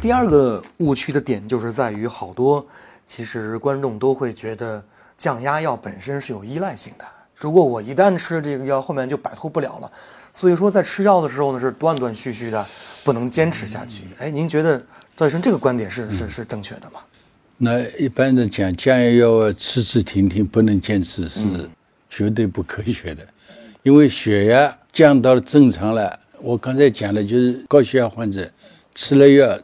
第二个误区的点就是在于，好多其实观众都会觉得降压药本身是有依赖性的。如果我一旦吃了这个药，后面就摆脱不了了。所以说，在吃药的时候呢，是断断续续的，不能坚持下去。哎，您觉得赵医生这个观点是是是正确的吗？那一般的讲，降压药吃吃停停，不能坚持是绝对不科学的，因为血压降到了正常了。我刚才讲的就是高血压患者吃了药。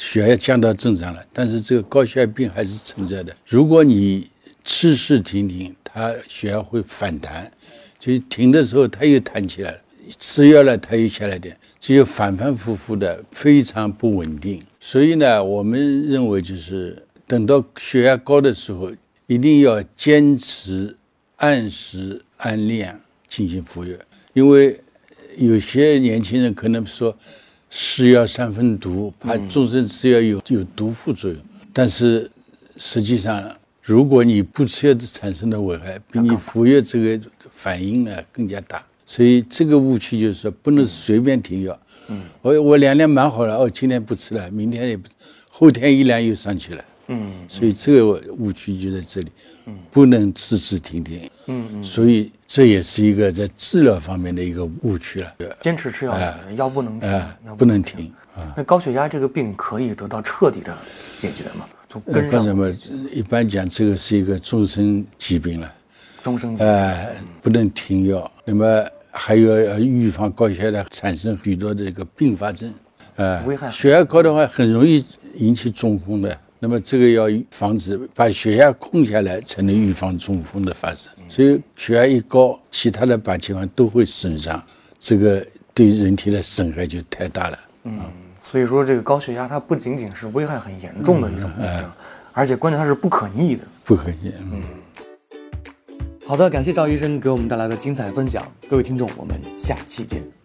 血压降到正常了，但是这个高血压病还是存在的。如果你吃事停停，它血压会反弹，就停的时候它又弹起来了，吃药了它又下来点，只有反反复复的，非常不稳定。所以呢，我们认为就是等到血压高的时候，一定要坚持按时按量进行服药，因为有些年轻人可能说。是药三分毒，怕终身吃药有有毒副作用。但是实际上，如果你不吃药产生的危害，比你服药这个反应呢更加大。所以这个误区就是说，不能随便停药。嗯，我我两年蛮好了，哦，今天不吃了，明天也不，后天一量又上去了。嗯，所以这个误区就在这里。嗯，不能次次停停。嗯嗯，所以。这也是一个在治疗方面的一个误区了。坚持吃药，药不能停，不能停。那高血压这个病可以得到彻底的解决吗？从根上么一般讲，这个是一个终身疾病了。终身疾病，哎，不能停药。那么还有要预防高血压产生许多这个并发症。呃，危害。血压高的话，很容易引起中风的。那么这个要防止把血压控下来，才能预防中风的发生。所以血压一高，其他的八器官都会损伤，这个对人体的损害就太大了。嗯，所以说这个高血压它不仅仅是危害很严重的一种病症，而且关键它是不可逆的。不可逆。嗯。好的，感谢赵医生给我们带来的精彩分享，各位听众，我们下期见。